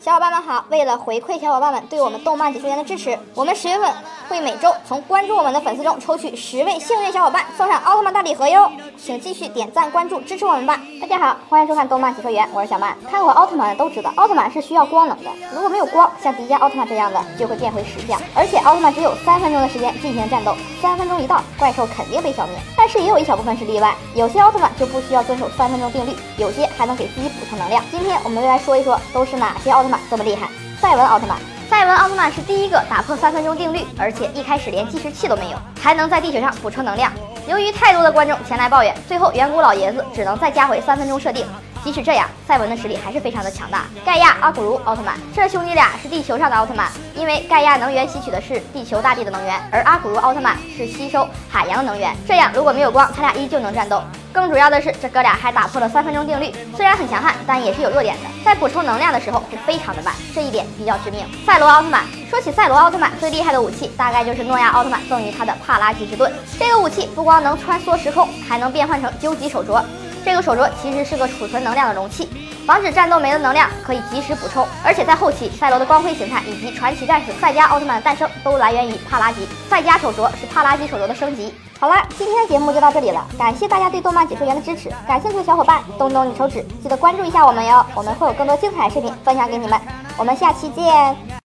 小伙伴们好！为了回馈小伙伴们对我们动漫解说员的支持，我们十月份会每周从关注我们的粉丝中抽取十位幸运小伙伴，送上奥特曼大礼盒哟！请继续点赞关注支持我们吧！大家好，欢迎收看动漫解说员，我是小曼。看过奥特曼的都知道，奥特曼是需要光能的，如果没有光，像迪迦奥特曼这样的就会变回石像，而且奥特曼只有三分钟的时间进行战斗，三分钟一到，怪兽肯定被消灭。但是也有一小部分是例外，有些奥特曼就不需要遵守三分钟定律，有些还能给自己补充能量。今天我们就来说一说，都是哪些奥特曼。这么厉害！赛文奥特曼，赛文奥特曼是第一个打破三分钟定律，而且一开始连计时器都没有，还能在地球上补充能量。由于太多的观众前来抱怨，最后远古老爷子只能再加回三分钟设定。即使这样，赛文的实力还是非常的强大。盖亚、阿古茹奥特曼，这兄弟俩是地球上的奥特曼，因为盖亚能源吸取的是地球大地的能源，而阿古茹奥特曼是吸收海洋的能源。这样如果没有光，他俩依旧能战斗。更主要的是，这哥俩还打破了三分钟定律。虽然很强悍，但也是有弱点的，在补充能量的时候是非常的慢，这一点比较致命。赛罗奥特曼，说起赛罗奥特曼最厉害的武器，大概就是诺亚奥特曼赠予他的帕拉吉之盾。这个武器不光能穿梭时空，还能变换成究极手镯。这个手镯其实是个储存能量的容器，防止战斗没了能量，可以及时补充。而且在后期，赛罗的光辉形态以及传奇战士赛迦奥特曼的诞生，都来源于帕拉吉。赛迦手镯是帕拉吉手镯的升级。好了，今天的节目就到这里了，感谢大家对动漫解说员的支持。感兴趣的小伙伴，动动你手指，记得关注一下我们哟，我们会有更多精彩视频分享给你们。我们下期见。